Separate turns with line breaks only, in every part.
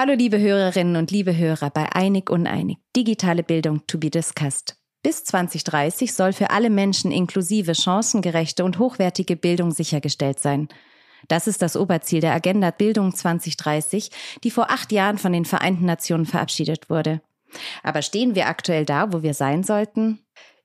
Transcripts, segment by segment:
Hallo liebe Hörerinnen und liebe Hörer bei Einig Uneinig, digitale Bildung to be discussed. Bis 2030 soll für alle Menschen inklusive, chancengerechte und hochwertige Bildung sichergestellt sein. Das ist das Oberziel der Agenda Bildung 2030, die vor acht Jahren von den Vereinten Nationen verabschiedet wurde. Aber stehen wir aktuell da, wo wir sein sollten?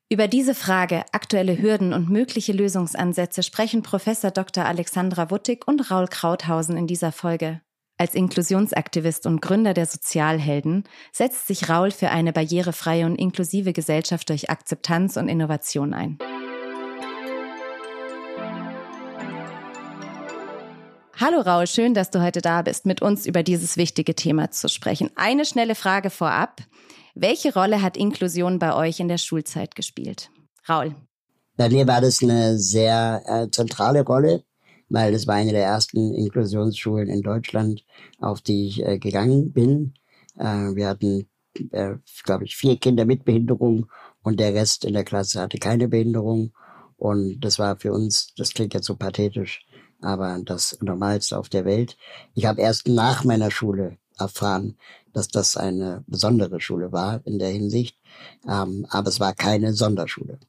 Über diese Frage, aktuelle Hürden und mögliche Lösungsansätze sprechen Professor Dr. Alexandra Wuttig und Raul Krauthausen in dieser Folge. Als Inklusionsaktivist und Gründer der Sozialhelden setzt sich Raul für eine barrierefreie und inklusive Gesellschaft durch Akzeptanz und Innovation ein. Hallo Raul, schön, dass du heute da bist, mit uns über dieses wichtige Thema zu sprechen. Eine schnelle Frage vorab. Welche Rolle hat Inklusion bei euch in der Schulzeit gespielt? Raul.
Bei mir war das eine sehr äh, zentrale Rolle weil es war eine der ersten Inklusionsschulen in Deutschland, auf die ich äh, gegangen bin. Äh, wir hatten, äh, glaube ich, vier Kinder mit Behinderung und der Rest in der Klasse hatte keine Behinderung. Und das war für uns, das klingt jetzt so pathetisch, aber das Normalste auf der Welt. Ich habe erst nach meiner Schule erfahren, dass das eine besondere Schule war in der Hinsicht. Ähm, aber es war keine Sonderschule.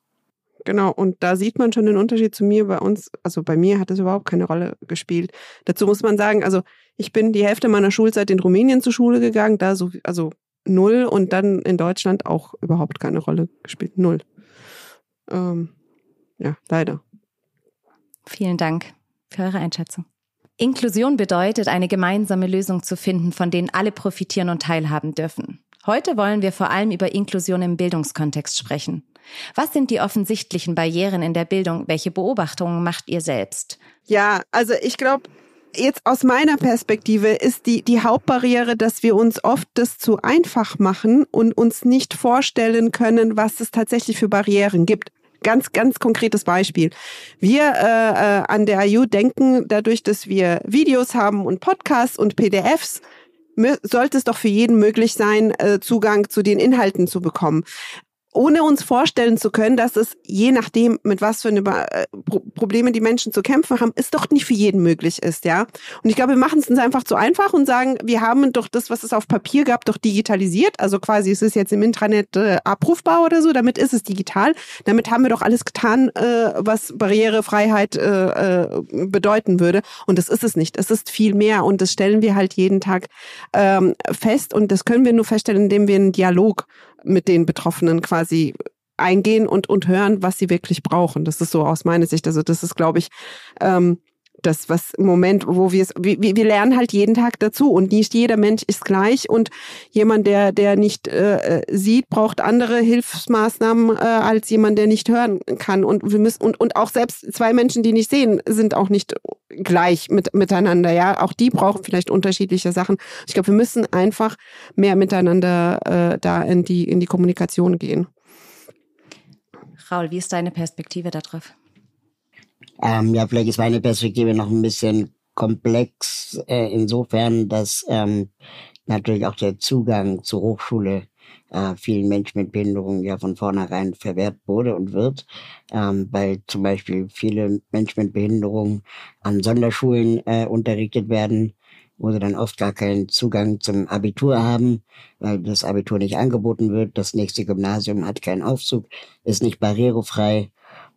Genau, und da sieht man schon den Unterschied zu mir. Bei uns, also bei mir hat es überhaupt keine Rolle gespielt. Dazu muss man sagen, also ich bin die Hälfte meiner Schulzeit in Rumänien zur Schule gegangen, da so, also null und dann in Deutschland auch überhaupt keine Rolle gespielt. Null. Ähm, ja, leider.
Vielen Dank für eure Einschätzung. Inklusion bedeutet, eine gemeinsame Lösung zu finden, von denen alle profitieren und teilhaben dürfen. Heute wollen wir vor allem über Inklusion im Bildungskontext sprechen. Was sind die offensichtlichen Barrieren in der Bildung? Welche Beobachtungen macht ihr selbst?
Ja, also ich glaube, jetzt aus meiner Perspektive ist die, die Hauptbarriere, dass wir uns oft das zu einfach machen und uns nicht vorstellen können, was es tatsächlich für Barrieren gibt. Ganz, ganz konkretes Beispiel. Wir äh, äh, an der IU denken, dadurch, dass wir Videos haben und Podcasts und PDFs, sollte es doch für jeden möglich sein, äh, Zugang zu den Inhalten zu bekommen ohne uns vorstellen zu können, dass es je nachdem, mit was für eine äh, Probleme die Menschen zu kämpfen haben, es doch nicht für jeden möglich ist, ja. Und ich glaube, wir machen es uns einfach zu einfach und sagen, wir haben doch das, was es auf Papier gab, doch digitalisiert. Also quasi, es ist jetzt im Intranet äh, abrufbar oder so, damit ist es digital. Damit haben wir doch alles getan, äh, was Barrierefreiheit äh, äh, bedeuten würde. Und das ist es nicht. Es ist viel mehr und das stellen wir halt jeden Tag ähm, fest und das können wir nur feststellen, indem wir einen Dialog mit den Betroffenen quasi eingehen und, und hören, was sie wirklich brauchen. Das ist so aus meiner Sicht. Also das ist, glaube ich, ähm, das, was im Moment, wo wir es, wir, wir lernen halt jeden Tag dazu und nicht jeder Mensch ist gleich und jemand, der, der nicht äh, sieht, braucht andere Hilfsmaßnahmen äh, als jemand, der nicht hören kann und wir müssen und, und auch selbst zwei Menschen, die nicht sehen, sind auch nicht gleich mit, miteinander, ja. Auch die brauchen vielleicht unterschiedliche Sachen. Ich glaube, wir müssen einfach mehr miteinander äh, da in die, in die Kommunikation gehen.
Raul, wie ist deine Perspektive darauf?
Ähm, ja, vielleicht ist meine Perspektive noch ein bisschen komplex, äh, insofern, dass ähm, natürlich auch der Zugang zur Hochschule äh, vielen Menschen mit Behinderungen ja von vornherein verwehrt wurde und wird, ähm, weil zum Beispiel viele Menschen mit Behinderungen an Sonderschulen äh, unterrichtet werden, wo sie dann oft gar keinen Zugang zum Abitur haben, weil das Abitur nicht angeboten wird. Das nächste Gymnasium hat keinen Aufzug, ist nicht barrierefrei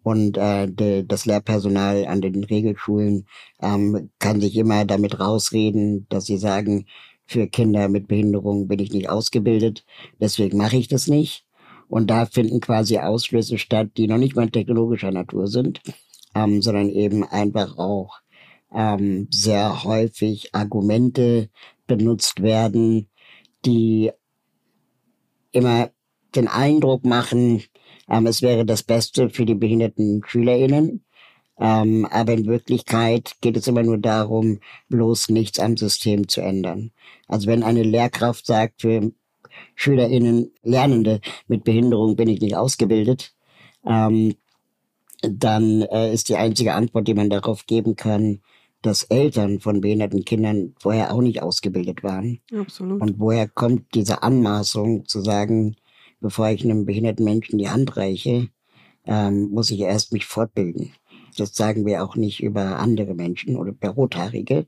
und äh, de, das Lehrpersonal an den Regelschulen ähm, kann sich immer damit rausreden, dass sie sagen, für Kinder mit Behinderung bin ich nicht ausgebildet, deswegen mache ich das nicht. Und da finden quasi Ausschlüsse statt, die noch nicht mal technologischer Natur sind, ähm, sondern eben einfach auch ähm, sehr häufig Argumente benutzt werden, die immer den Eindruck machen, ähm, es wäre das Beste für die behinderten SchülerInnen. Ähm, aber in Wirklichkeit geht es immer nur darum, bloß nichts am System zu ändern. Also wenn eine Lehrkraft sagt, für SchülerInnen, Lernende mit Behinderung bin ich nicht ausgebildet, ähm, dann äh, ist die einzige Antwort, die man darauf geben kann, dass Eltern von behinderten Kindern vorher auch nicht ausgebildet waren.
Absolut.
Und woher kommt diese Anmaßung zu sagen, bevor ich einem behinderten Menschen die Hand reiche, ähm, muss ich erst mich fortbilden. Das sagen wir auch nicht über andere Menschen oder über Rothaarige.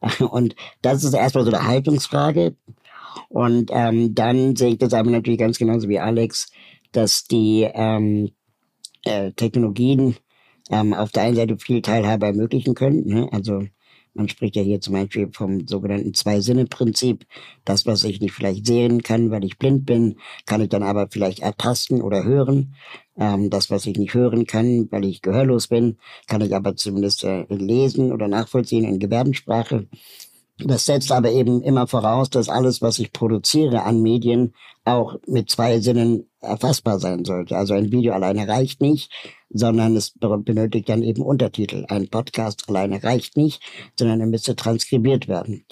Und das ist erstmal so eine Haltungsfrage. Und ähm, dann sehe ich das aber natürlich ganz genauso wie Alex, dass die ähm, äh, Technologien ähm, auf der einen Seite viel Teilhabe ermöglichen können. Ne? Also man spricht ja hier zum Beispiel vom sogenannten Zwei-Sinne-Prinzip. Das, was ich nicht vielleicht sehen kann, weil ich blind bin, kann ich dann aber vielleicht ertasten oder hören. Ähm, das, was ich nicht hören kann, weil ich gehörlos bin, kann ich aber zumindest äh, lesen oder nachvollziehen in Gebärdensprache. Das setzt aber eben immer voraus, dass alles, was ich produziere an Medien, auch mit zwei Sinnen erfassbar sein sollte. Also ein Video alleine reicht nicht, sondern es benötigt dann eben Untertitel. Ein Podcast alleine reicht nicht, sondern er müsste transkribiert werden.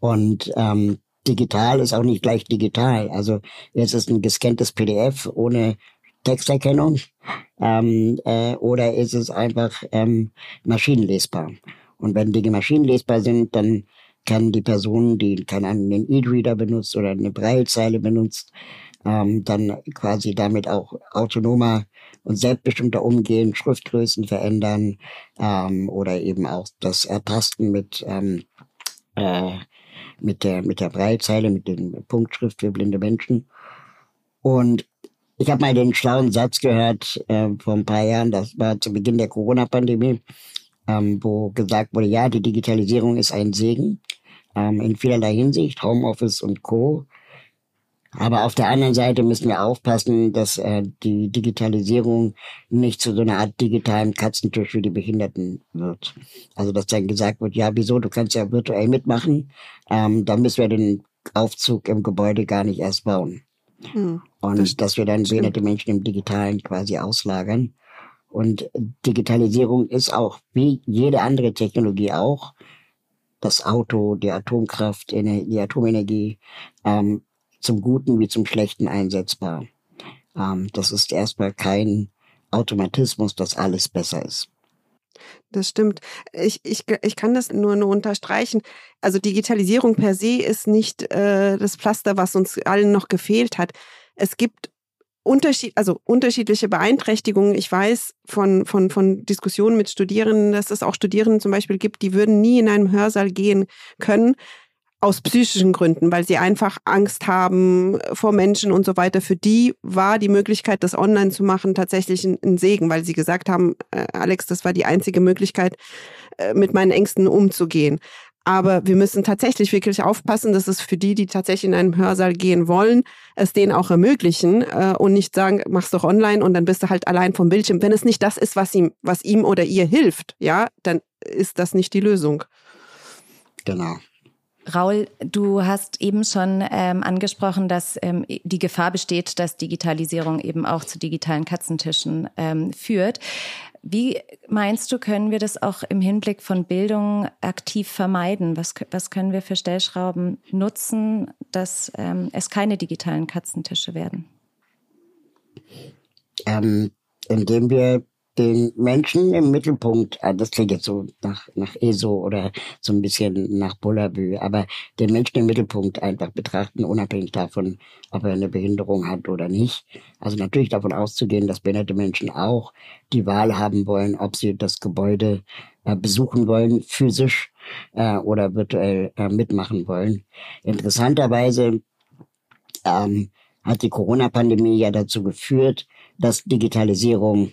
Und ähm, digital ist auch nicht gleich digital. Also jetzt ist ein gescanntes PDF ohne Texterkennung ähm, äh, oder ist es einfach ähm, maschinenlesbar. Und wenn Dinge maschinenlesbar sind, dann kann die Person, die, keine einen E-Reader benutzt oder eine Braillezeile benutzt, ähm, dann quasi damit auch autonomer und selbstbestimmter umgehen, Schriftgrößen verändern ähm, oder eben auch das Ertasten mit ähm, äh, mit der mit der Braillezeile, mit den Punktschrift für blinde Menschen. Und ich habe mal den schlauen Satz gehört äh, vor ein paar Jahren, das war zu Beginn der Corona-Pandemie, ähm, wo gesagt wurde, ja, die Digitalisierung ist ein Segen ähm, in vielerlei Hinsicht, Homeoffice und Co. Aber auf der anderen Seite müssen wir aufpassen, dass äh, die Digitalisierung nicht zu so einer Art digitalen Katzentisch für die Behinderten wird. Also dass dann gesagt wird, ja, wieso, du kannst ja virtuell mitmachen, ähm, dann müssen wir den Aufzug im Gebäude gar nicht erst bauen. Hm, und das dass wir dann behinderte Menschen im Digitalen quasi auslagern. Und Digitalisierung ist auch, wie jede andere Technologie auch, das Auto, die Atomkraft, die Atomenergie, ähm, zum Guten wie zum Schlechten einsetzbar. Ähm, das ist erstmal kein Automatismus, dass alles besser ist.
Das stimmt. Ich, ich, ich kann das nur, nur unterstreichen. Also Digitalisierung per se ist nicht äh, das Pflaster, was uns allen noch gefehlt hat. Es gibt Unterschied, also unterschiedliche Beeinträchtigungen. Ich weiß von, von, von Diskussionen mit Studierenden, dass es auch Studierende zum Beispiel gibt, die würden nie in einem Hörsaal gehen können, aus psychischen Gründen, weil sie einfach Angst haben vor Menschen und so weiter. Für die war die Möglichkeit, das online zu machen, tatsächlich ein, ein Segen, weil sie gesagt haben, äh, Alex, das war die einzige Möglichkeit, äh, mit meinen Ängsten umzugehen. Aber wir müssen tatsächlich wirklich aufpassen, dass es für die, die tatsächlich in einen Hörsaal gehen wollen, es denen auch ermöglichen äh, und nicht sagen, mach's doch online und dann bist du halt allein vom Bildschirm. Wenn es nicht das ist, was ihm, was ihm oder ihr hilft, ja, dann ist das nicht die Lösung.
Genau.
Raul, du hast eben schon ähm, angesprochen, dass ähm, die Gefahr besteht, dass Digitalisierung eben auch zu digitalen Katzentischen ähm, führt. Wie meinst du, können wir das auch im Hinblick von Bildung aktiv vermeiden? Was, was können wir für Stellschrauben nutzen, dass ähm, es keine digitalen Katzentische werden?
Ähm, indem wir den Menschen im Mittelpunkt, ah, das klingt jetzt so nach, nach ESO oder so ein bisschen nach Bullabü, aber den Menschen im Mittelpunkt einfach betrachten, unabhängig davon, ob er eine Behinderung hat oder nicht. Also natürlich davon auszugehen, dass behinderte Menschen auch die Wahl haben wollen, ob sie das Gebäude äh, besuchen wollen, physisch äh, oder virtuell äh, mitmachen wollen. Interessanterweise ähm, hat die Corona-Pandemie ja dazu geführt, dass Digitalisierung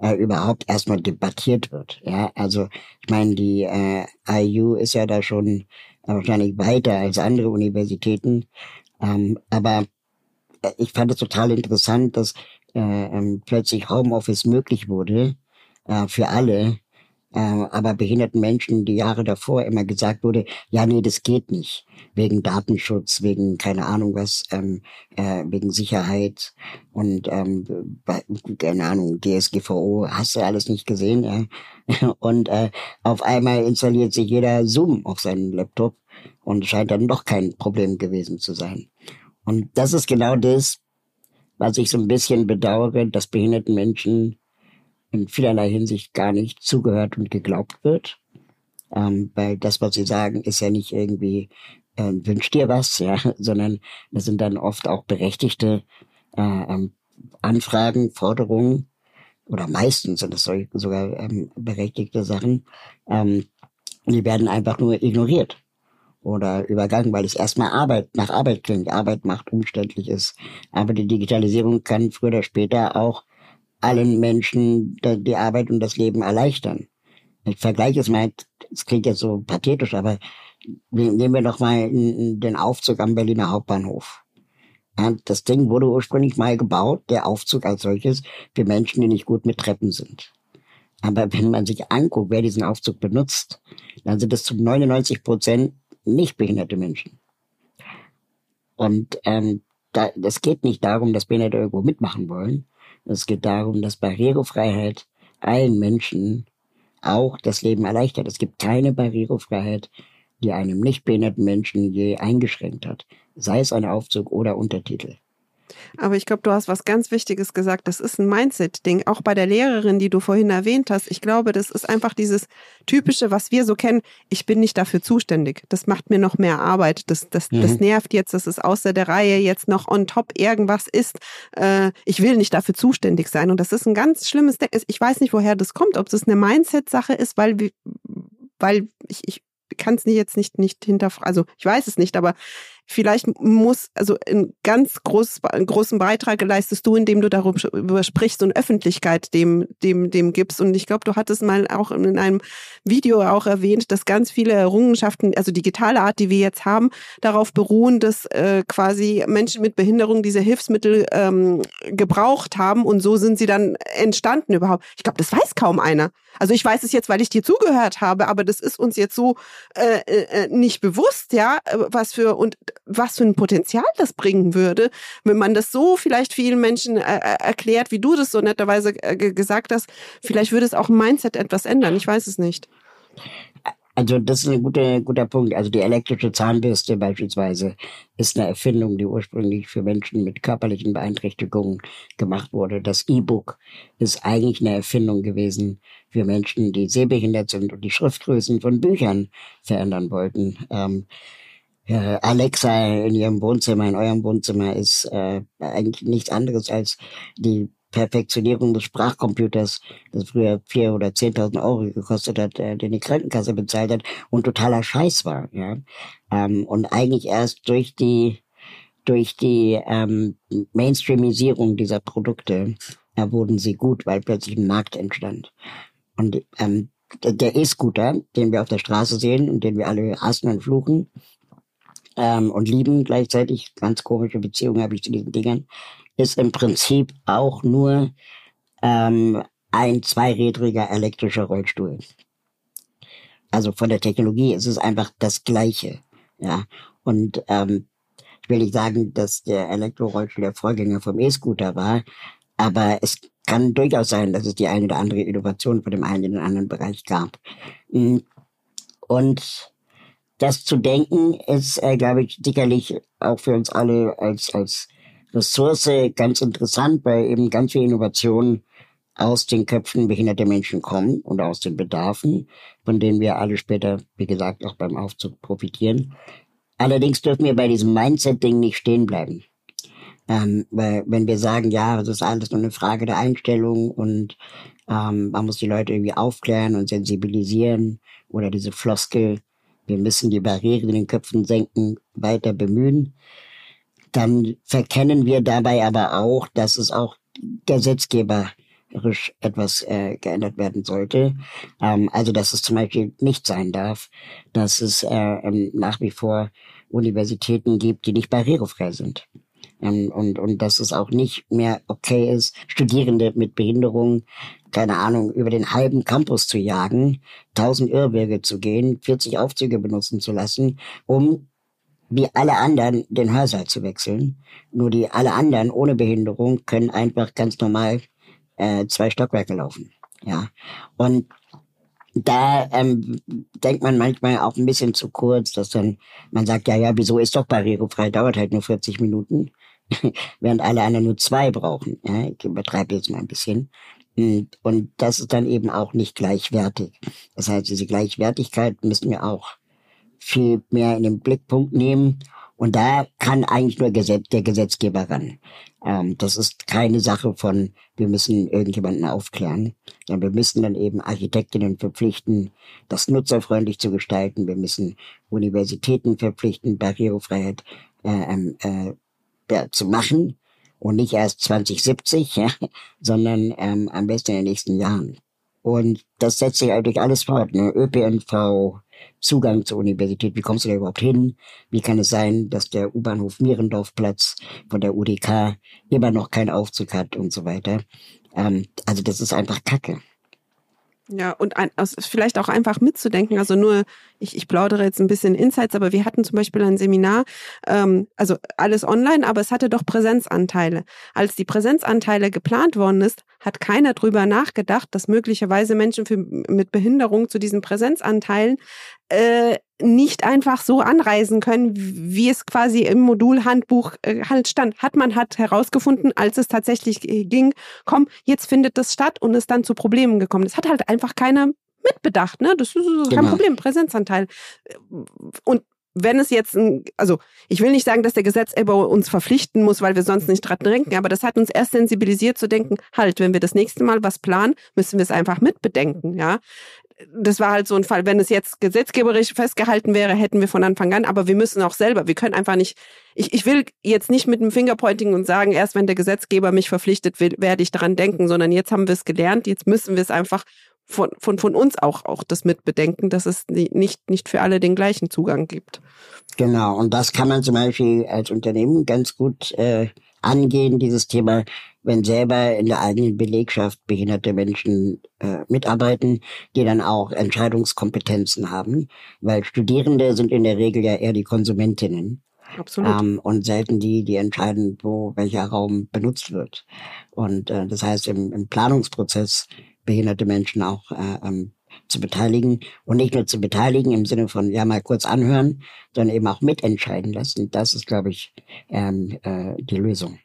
äh, überhaupt erstmal debattiert wird. Ja, also ich meine, die äh, IU ist ja da schon wahrscheinlich weiter als andere Universitäten, ähm, aber äh, ich fand es total interessant, dass äh, ähm, plötzlich Homeoffice möglich wurde äh, für alle äh, aber behinderten Menschen die Jahre davor immer gesagt wurde, ja, nee, das geht nicht. Wegen Datenschutz, wegen keine Ahnung was, ähm, äh, wegen Sicherheit und ähm, keine Ahnung, DSGVO, hast du alles nicht gesehen, ja. Und äh, auf einmal installiert sich jeder Zoom auf seinen Laptop und scheint dann doch kein Problem gewesen zu sein. Und das ist genau das, was ich so ein bisschen bedauere, dass behinderten Menschen in vielerlei Hinsicht gar nicht zugehört und geglaubt wird. Ähm, weil das, was sie sagen, ist ja nicht irgendwie äh, wünsch dir was, ja, sondern das sind dann oft auch berechtigte äh, ähm, Anfragen, Forderungen oder meistens sind es sogar ähm, berechtigte Sachen. Ähm, die werden einfach nur ignoriert oder übergangen, weil es erstmal Arbeit nach Arbeit klingt. Arbeit macht, umständlich ist. Aber die Digitalisierung kann früher oder später auch allen Menschen die Arbeit und das Leben erleichtern. Ich vergleiche es mal, es klingt jetzt so pathetisch, aber nehmen wir doch mal den Aufzug am Berliner Hauptbahnhof. das Ding wurde ursprünglich mal gebaut, der Aufzug als solches, für Menschen, die nicht gut mit Treppen sind. Aber wenn man sich anguckt, wer diesen Aufzug benutzt, dann sind es zu 99 Prozent nicht behinderte Menschen. Und ähm, da, es geht nicht darum, dass Behinderte irgendwo mitmachen wollen. Es geht darum, dass Barrierefreiheit allen Menschen auch das Leben erleichtert. Es gibt keine Barrierefreiheit, die einem nicht behinderten Menschen je eingeschränkt hat, sei es ein Aufzug oder Untertitel.
Aber ich glaube, du hast was ganz Wichtiges gesagt. Das ist ein Mindset-Ding. Auch bei der Lehrerin, die du vorhin erwähnt hast. Ich glaube, das ist einfach dieses typische, was wir so kennen. Ich bin nicht dafür zuständig. Das macht mir noch mehr Arbeit. Das, das, mhm. das nervt jetzt. Das ist außer der Reihe jetzt noch on top irgendwas ist. Äh, ich will nicht dafür zuständig sein. Und das ist ein ganz schlimmes Denken. Ich weiß nicht, woher das kommt. Ob das eine Mindset-Sache ist, weil, weil ich, ich kann es jetzt nicht, nicht hinterfragen. Also ich weiß es nicht, aber vielleicht muss, also ein ganz groß, einen großen Beitrag leistest du, indem du darüber sprichst und Öffentlichkeit dem, dem, dem gibst. Und ich glaube, du hattest mal auch in einem Video auch erwähnt, dass ganz viele Errungenschaften, also digitale Art, die wir jetzt haben, darauf beruhen, dass äh, quasi Menschen mit Behinderung diese Hilfsmittel ähm, gebraucht haben und so sind sie dann entstanden überhaupt. Ich glaube, das weiß kaum einer. Also ich weiß es jetzt, weil ich dir zugehört habe, aber das ist uns jetzt so äh, äh, nicht bewusst, ja, was für und was für ein Potenzial das bringen würde, wenn man das so vielleicht vielen Menschen äh, äh erklärt, wie du das so netterweise äh, gesagt hast. Vielleicht würde es auch im Mindset etwas ändern. Ich weiß es nicht.
Also das ist ein guter, guter Punkt. Also die elektrische Zahnbürste beispielsweise ist eine Erfindung, die ursprünglich für Menschen mit körperlichen Beeinträchtigungen gemacht wurde. Das E-Book ist eigentlich eine Erfindung gewesen für Menschen, die sehbehindert sind und die Schriftgrößen von Büchern verändern wollten. Ähm, äh, Alexa in ihrem Wohnzimmer, in eurem Wohnzimmer, ist äh, eigentlich nichts anderes als die Perfektionierung des Sprachcomputers, das früher vier oder zehntausend Euro gekostet hat, äh, den die Krankenkasse bezahlt hat und totaler Scheiß war. Ja? Ähm, und eigentlich erst durch die durch die ähm, Mainstreamisierung dieser Produkte äh, wurden sie gut, weil plötzlich ein Markt entstand. Und ähm, der E-Scooter, den wir auf der Straße sehen und den wir alle hassen und fluchen, ähm, und lieben gleichzeitig, ganz komische Beziehungen habe ich zu diesen Dingern, ist im Prinzip auch nur ähm, ein zweirädriger elektrischer Rollstuhl. Also von der Technologie ist es einfach das Gleiche. Ja. Und ähm, ich will nicht sagen, dass der Elektrorollstuhl der Vorgänger vom E-Scooter war, aber es kann durchaus sein, dass es die eine oder andere Innovation von dem einen in den anderen Bereich gab. Und das zu denken ist, äh, glaube ich, sicherlich auch für uns alle als, als Ressource ganz interessant, weil eben ganz viele Innovationen aus den Köpfen behinderter Menschen kommen und aus den Bedarfen, von denen wir alle später, wie gesagt, auch beim Aufzug profitieren. Allerdings dürfen wir bei diesem Mindset-Ding nicht stehen bleiben. Ähm, weil wenn wir sagen, ja, das ist alles nur eine Frage der Einstellung und ähm, man muss die Leute irgendwie aufklären und sensibilisieren oder diese Floskel, wir müssen die Barrieren in den Köpfen senken, weiter bemühen. Dann verkennen wir dabei aber auch, dass es auch gesetzgeberisch etwas äh, geändert werden sollte. Ähm, also dass es zum Beispiel nicht sein darf, dass es äh, ähm, nach wie vor Universitäten gibt, die nicht barrierefrei sind. Ähm, und, und dass es auch nicht mehr okay ist, Studierende mit Behinderung keine Ahnung, über den halben Campus zu jagen, 1000 Irrwege zu gehen, 40 Aufzüge benutzen zu lassen, um wie alle anderen den Hörsaal zu wechseln. Nur die alle anderen ohne Behinderung können einfach ganz normal äh, zwei Stockwerke laufen. Ja. Und da ähm, denkt man manchmal auch ein bisschen zu kurz, dass dann man sagt, ja, ja, wieso ist doch barrierefrei, dauert halt nur 40 Minuten, während alle anderen nur zwei brauchen. Ja, ich übertreibe jetzt mal ein bisschen. Und, und das ist dann eben auch nicht gleichwertig. Das heißt, diese Gleichwertigkeit müssen wir auch viel mehr in den Blickpunkt nehmen. Und da kann eigentlich nur der Gesetzgeber ran. Ähm, das ist keine Sache von, wir müssen irgendjemanden aufklären. Ja, wir müssen dann eben Architektinnen verpflichten, das nutzerfreundlich zu gestalten. Wir müssen Universitäten verpflichten, Barrierefreiheit äh, ähm, äh, zu machen und nicht erst 2070, ja, sondern ähm, am besten in den nächsten Jahren. Und das setzt sich eigentlich alles fort. Ne? ÖPNV, Zugang zur Universität, wie kommst du da überhaupt hin? Wie kann es sein, dass der U-Bahnhof Mierendorfplatz von der UDK immer noch keinen Aufzug hat und so weiter? Ähm, also das ist einfach Kacke.
Ja, und ein, also vielleicht auch einfach mitzudenken. Also nur, ich, ich plaudere jetzt ein bisschen Insights, aber wir hatten zum Beispiel ein Seminar, ähm, also alles online, aber es hatte doch Präsenzanteile. Als die Präsenzanteile geplant worden ist, hat keiner drüber nachgedacht, dass möglicherweise Menschen für, mit Behinderung zu diesen Präsenzanteilen äh, nicht einfach so anreisen können, wie es quasi im Modulhandbuch äh, halt stand. Hat man hat herausgefunden, als es tatsächlich äh, ging, komm, jetzt findet das statt und ist dann zu Problemen gekommen. Das hat halt einfach keiner mitbedacht, ne? Das ist kein genau. Problem, Präsenzanteil. Und wenn es jetzt, ein, also ich will nicht sagen, dass der Gesetzgeber uns verpflichten muss, weil wir sonst nicht dran denken, aber das hat uns erst sensibilisiert zu denken, halt, wenn wir das nächste Mal was planen, müssen wir es einfach mitbedenken, ja. Das war halt so ein Fall, wenn es jetzt gesetzgeberisch festgehalten wäre, hätten wir von Anfang an, aber wir müssen auch selber, wir können einfach nicht, ich, ich will jetzt nicht mit dem Fingerpointing und sagen, erst wenn der Gesetzgeber mich verpflichtet, werde ich daran denken, sondern jetzt haben wir es gelernt, jetzt müssen wir es einfach von, von, von uns auch, auch das mitbedenken, dass es nicht, nicht für alle den gleichen Zugang gibt.
Genau, und das kann man zum Beispiel als Unternehmen ganz gut äh, angehen, dieses Thema, wenn selber in der eigenen Belegschaft behinderte Menschen äh, mitarbeiten, die dann auch Entscheidungskompetenzen haben, weil Studierende sind in der Regel ja eher die Konsumentinnen.
Absolut. Ähm,
und selten die, die entscheiden, wo welcher Raum benutzt wird. Und äh, das heißt, im, im Planungsprozess behinderte Menschen auch äh, ähm, zu beteiligen und nicht nur zu beteiligen im Sinne von ja mal kurz anhören, sondern eben auch mitentscheiden lassen. Das ist, glaube ich, ähm, äh, die Lösung.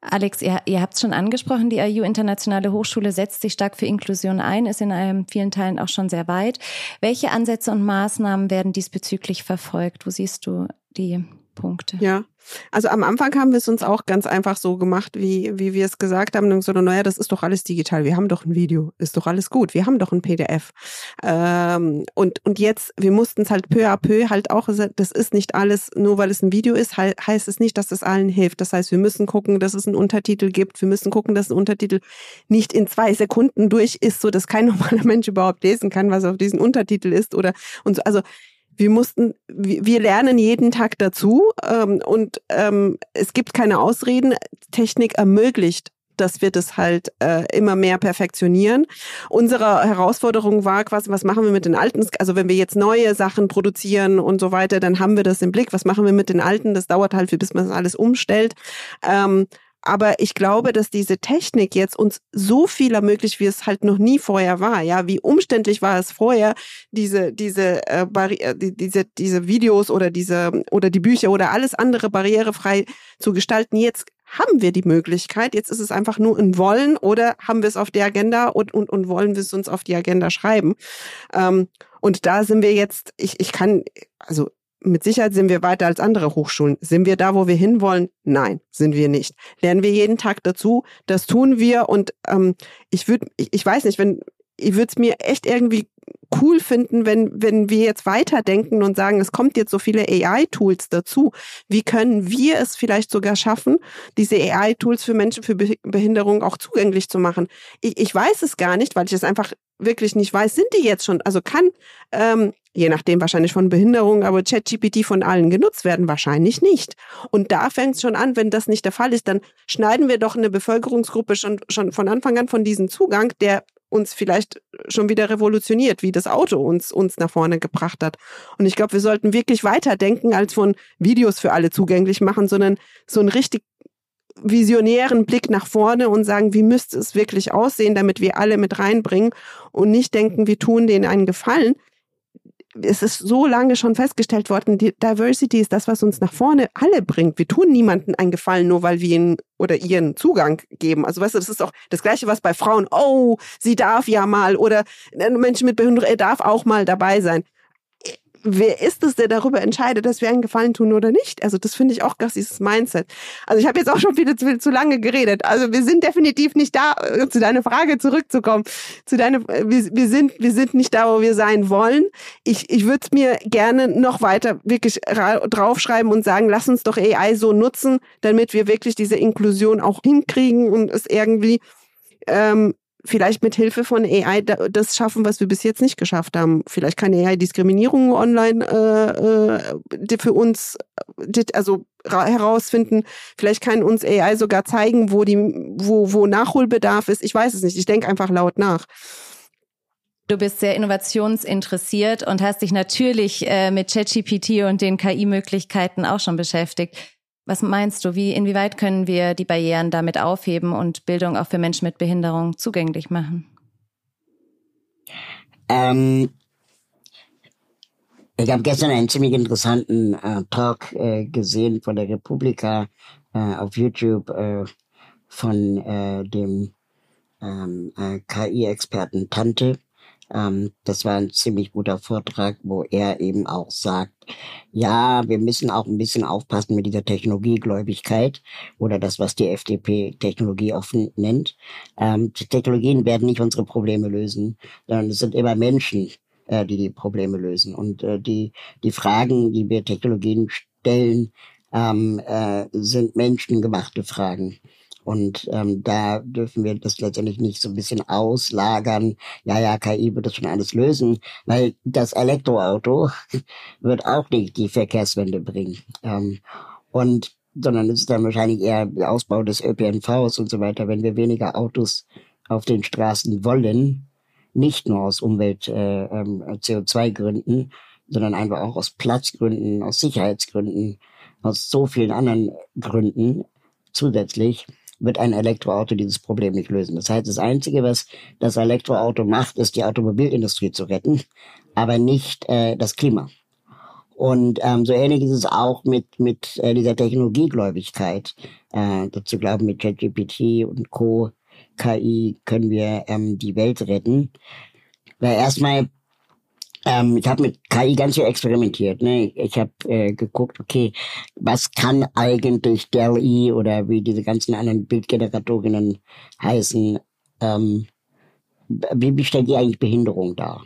Alex, ihr, ihr habt es schon angesprochen, die IU Internationale Hochschule setzt sich stark für Inklusion ein, ist in vielen Teilen auch schon sehr weit. Welche Ansätze und Maßnahmen werden diesbezüglich verfolgt? Wo siehst du die Punkte?
Ja, also am Anfang haben wir es uns auch ganz einfach so gemacht, wie, wie wir es gesagt haben. Und so, naja, das ist doch alles digital. Wir haben doch ein Video. Ist doch alles gut. Wir haben doch ein PDF. Ähm, und, und jetzt, wir mussten es halt peu à peu halt auch, das ist nicht alles, nur weil es ein Video ist, heißt es nicht, dass es allen hilft. Das heißt, wir müssen gucken, dass es einen Untertitel gibt. Wir müssen gucken, dass ein Untertitel nicht in zwei Sekunden durch ist, so dass kein normaler Mensch überhaupt lesen kann, was auf diesen Untertitel ist oder und so. Also wir mussten, wir lernen jeden Tag dazu ähm, und ähm, es gibt keine Ausreden. Technik ermöglicht dass wir das halt äh, immer mehr perfektionieren. Unsere Herausforderung war quasi, was machen wir mit den alten? Also wenn wir jetzt neue Sachen produzieren und so weiter, dann haben wir das im Blick. Was machen wir mit den alten? Das dauert halt, bis man das alles umstellt. Ähm, aber ich glaube, dass diese Technik jetzt uns so viel ermöglicht, wie es halt noch nie vorher war. Ja, wie umständlich war es vorher, diese, diese, äh, äh diese, diese Videos oder diese, oder die Bücher oder alles andere barrierefrei zu gestalten. Jetzt haben wir die Möglichkeit. Jetzt ist es einfach nur ein Wollen oder haben wir es auf der Agenda und, und, und wollen wir es uns auf die Agenda schreiben. Ähm, und da sind wir jetzt, ich, ich kann, also mit Sicherheit sind wir weiter als andere Hochschulen. Sind wir da, wo wir hinwollen? Nein, sind wir nicht. Lernen wir jeden Tag dazu. Das tun wir. Und ähm, ich würde, ich, ich weiß nicht, wenn ich würde es mir echt irgendwie cool finden, wenn, wenn wir jetzt weiterdenken und sagen, es kommt jetzt so viele AI-Tools dazu. Wie können wir es vielleicht sogar schaffen, diese AI-Tools für Menschen für Behinderung auch zugänglich zu machen? Ich, ich weiß es gar nicht, weil ich es einfach wirklich nicht weiß. Sind die jetzt schon? Also kann ähm, je nachdem wahrscheinlich von Behinderung, aber ChatGPT von allen genutzt werden, wahrscheinlich nicht. Und da fängt es schon an, wenn das nicht der Fall ist, dann schneiden wir doch eine Bevölkerungsgruppe schon, schon von Anfang an von diesem Zugang, der uns vielleicht schon wieder revolutioniert, wie das Auto uns, uns nach vorne gebracht hat. Und ich glaube, wir sollten wirklich weiterdenken, als von Videos für alle zugänglich machen, sondern so einen richtig visionären Blick nach vorne und sagen, wie müsste es wirklich aussehen, damit wir alle mit reinbringen und nicht denken, wir tun denen einen Gefallen, es ist so lange schon festgestellt worden, die Diversity ist das, was uns nach vorne alle bringt. Wir tun niemanden einen Gefallen, nur weil wir ihn oder ihren Zugang geben. Also weißt du, das ist auch das Gleiche, was bei Frauen, oh, sie darf ja mal oder äh, Menschen mit Behinderung, er darf auch mal dabei sein wer ist es, der darüber entscheidet, dass wir einen Gefallen tun oder nicht? Also das finde ich auch krass, dieses Mindset. Also ich habe jetzt auch schon wieder zu, zu, lange geredet. Also wir sind definitiv nicht da, äh, zu deiner Frage zurückzukommen. Zu deiner, wir, wir, sind, wir sind nicht da, wo wir sein wollen. Ich, ich würde mir gerne noch weiter wirklich draufschreiben und sagen, lass uns doch AI so nutzen, damit wir wirklich diese Inklusion auch hinkriegen und es irgendwie ähm, vielleicht mit Hilfe von AI das schaffen, was wir bis jetzt nicht geschafft haben. Vielleicht kann AI Diskriminierung online äh, äh, für uns also herausfinden. Vielleicht kann uns AI sogar zeigen, wo die wo wo Nachholbedarf ist. Ich weiß es nicht. Ich denke einfach laut nach.
Du bist sehr innovationsinteressiert und hast dich natürlich äh, mit ChatGPT und den KI-Möglichkeiten auch schon beschäftigt. Was meinst du, wie, inwieweit können wir die Barrieren damit aufheben und Bildung auch für Menschen mit Behinderung zugänglich machen?
Ähm, ich habe gestern einen ziemlich interessanten äh, Talk äh, gesehen von der Republika äh, auf YouTube äh, von äh, dem ähm, äh, KI-Experten Tante. Ähm, das war ein ziemlich guter Vortrag, wo er eben auch sagt, ja, wir müssen auch ein bisschen aufpassen mit dieser Technologiegläubigkeit oder das, was die FDP Technologie offen nennt. Ähm, Technologien werden nicht unsere Probleme lösen, sondern es sind immer Menschen, äh, die die Probleme lösen. Und äh, die, die Fragen, die wir Technologien stellen, ähm, äh, sind menschengemachte Fragen. Und ähm, da dürfen wir das letztendlich nicht so ein bisschen auslagern. Ja, ja, KI wird das schon alles lösen, weil das Elektroauto wird auch nicht die Verkehrswende bringen. Ähm, und sondern es ist dann wahrscheinlich eher der Ausbau des ÖPNVs und so weiter, wenn wir weniger Autos auf den Straßen wollen, nicht nur aus Umwelt äh, ähm, CO2-Gründen, sondern einfach auch aus Platzgründen, aus Sicherheitsgründen, aus so vielen anderen Gründen zusätzlich, wird ein Elektroauto dieses Problem nicht lösen. Das heißt, das Einzige, was das Elektroauto macht, ist die Automobilindustrie zu retten, aber nicht äh, das Klima. Und ähm, so ähnlich ist es auch mit, mit äh, dieser Technologiegläubigkeit. Äh, dazu glauben, mit ChatGPT und Co. KI können wir ähm, die Welt retten. Weil erstmal ähm, ich habe mit KI ganz viel experimentiert. Ne? Ich habe äh, geguckt, okay, was kann eigentlich DALL-E oder wie diese ganzen anderen Bildgeneratorinnen heißen, ähm, wie, wie stellt die eigentlich Behinderung dar?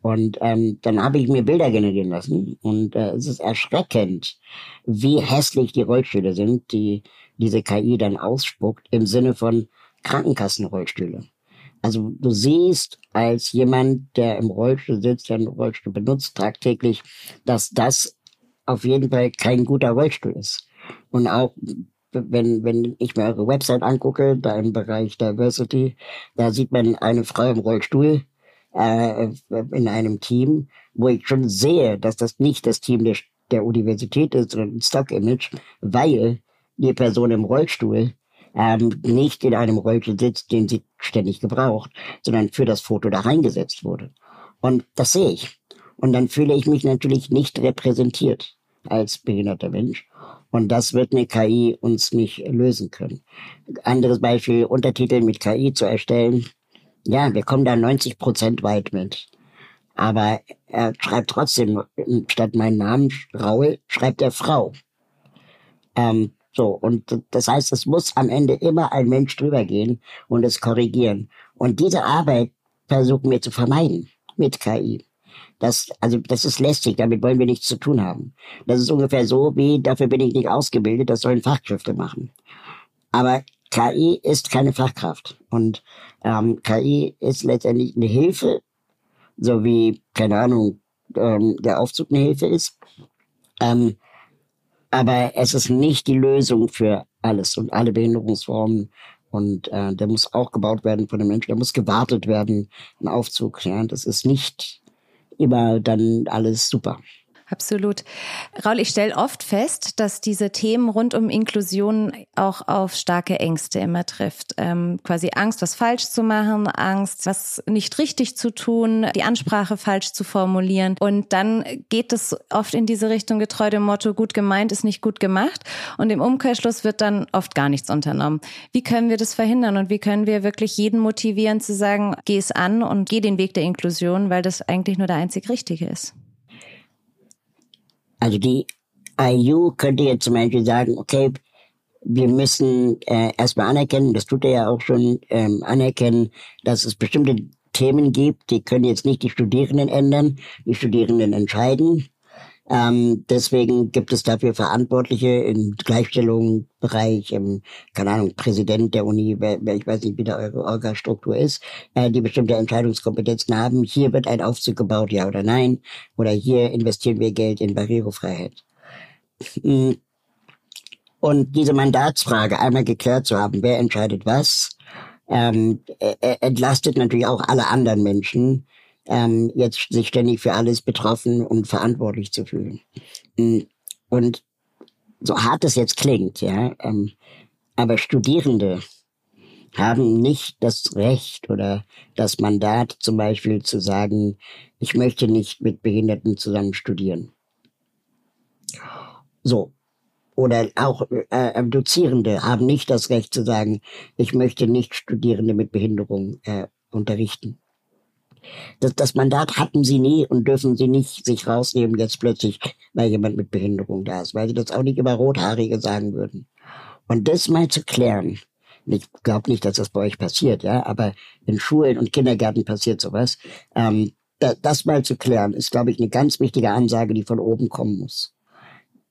Und ähm, dann habe ich mir Bilder generieren lassen und äh, es ist erschreckend, wie hässlich die Rollstühle sind, die diese KI dann ausspuckt im Sinne von Krankenkassenrollstühle. Also du siehst als jemand, der im Rollstuhl sitzt, der einen Rollstuhl benutzt tagtäglich, dass das auf jeden Fall kein guter Rollstuhl ist. Und auch wenn, wenn ich mir eure Website angucke, da im Bereich Diversity, da sieht man eine Frau im Rollstuhl äh, in einem Team, wo ich schon sehe, dass das nicht das Team der, der Universität ist, sondern ein Stock-Image, weil die Person im Rollstuhl ähm, nicht in einem Rollstuhl sitzt, den sie ständig gebraucht, sondern für das Foto da reingesetzt wurde. Und das sehe ich. Und dann fühle ich mich natürlich nicht repräsentiert als behinderter Mensch. Und das wird eine KI uns nicht lösen können. Anderes Beispiel, Untertitel mit KI zu erstellen. Ja, wir kommen da 90 Prozent weit mit. Aber er schreibt trotzdem, statt meinen Namen Raul, schreibt er Frau. Ähm, so, und das heißt, es muss am Ende immer ein Mensch drüber gehen und es korrigieren. Und diese Arbeit versuchen wir zu vermeiden mit KI. Das, also, das ist lästig, damit wollen wir nichts zu tun haben. Das ist ungefähr so wie, dafür bin ich nicht ausgebildet, das sollen Fachkräfte machen. Aber KI ist keine Fachkraft. Und ähm, KI ist letztendlich eine Hilfe, so wie, keine Ahnung, ähm, der Aufzug eine Hilfe ist. Ähm, aber es ist nicht die Lösung für alles und alle Behinderungsformen. Und äh, der muss auch gebaut werden von den Menschen. Der muss gewartet werden, ein Aufzug. Ja, das ist nicht immer dann alles super.
Absolut. Raul, ich stelle oft fest, dass diese Themen rund um Inklusion auch auf starke Ängste immer trifft. Ähm, quasi Angst, was falsch zu machen, Angst, was nicht richtig zu tun, die Ansprache falsch zu formulieren. Und dann geht es oft in diese Richtung getreu dem Motto, gut gemeint ist nicht gut gemacht. Und im Umkehrschluss wird dann oft gar nichts unternommen. Wie können wir das verhindern und wie können wir wirklich jeden motivieren zu sagen, geh es an und geh den Weg der Inklusion, weil das eigentlich nur der einzig Richtige ist?
Also die IU könnte jetzt zum Beispiel sagen, okay, wir müssen äh, erstmal anerkennen, das tut er ja auch schon, ähm, anerkennen, dass es bestimmte Themen gibt, die können jetzt nicht die Studierenden ändern, die Studierenden entscheiden. Ähm, deswegen gibt es dafür Verantwortliche im Gleichstellungsbereich, im, keine Ahnung, Präsident der Uni, wer, wer, ich weiß nicht, wie da eure Orga-Struktur ist, äh, die bestimmte Entscheidungskompetenzen haben. Hier wird ein Aufzug gebaut, ja oder nein. Oder hier investieren wir Geld in Barrierefreiheit. Hm. Und diese Mandatsfrage einmal geklärt zu haben, wer entscheidet was, ähm, entlastet natürlich auch alle anderen Menschen, ähm, jetzt sich ständig für alles betroffen und verantwortlich zu fühlen. Mm, und so hart es jetzt klingt, ja, ähm, aber Studierende haben nicht das Recht oder das Mandat zum Beispiel zu sagen, ich möchte nicht mit Behinderten zusammen studieren. So. Oder auch äh, äh Dozierende haben nicht das Recht zu sagen, ich möchte nicht Studierende mit Behinderung äh, unterrichten. Das, das Mandat hatten sie nie und dürfen sie nicht sich rausnehmen jetzt plötzlich, weil jemand mit Behinderung da ist, weil sie das auch nicht über Rothaarige sagen würden. Und das mal zu klären, ich glaube nicht, dass das bei euch passiert, ja, aber in Schulen und Kindergärten passiert sowas. Ähm, da, das mal zu klären, ist, glaube ich, eine ganz wichtige Ansage, die von oben kommen muss.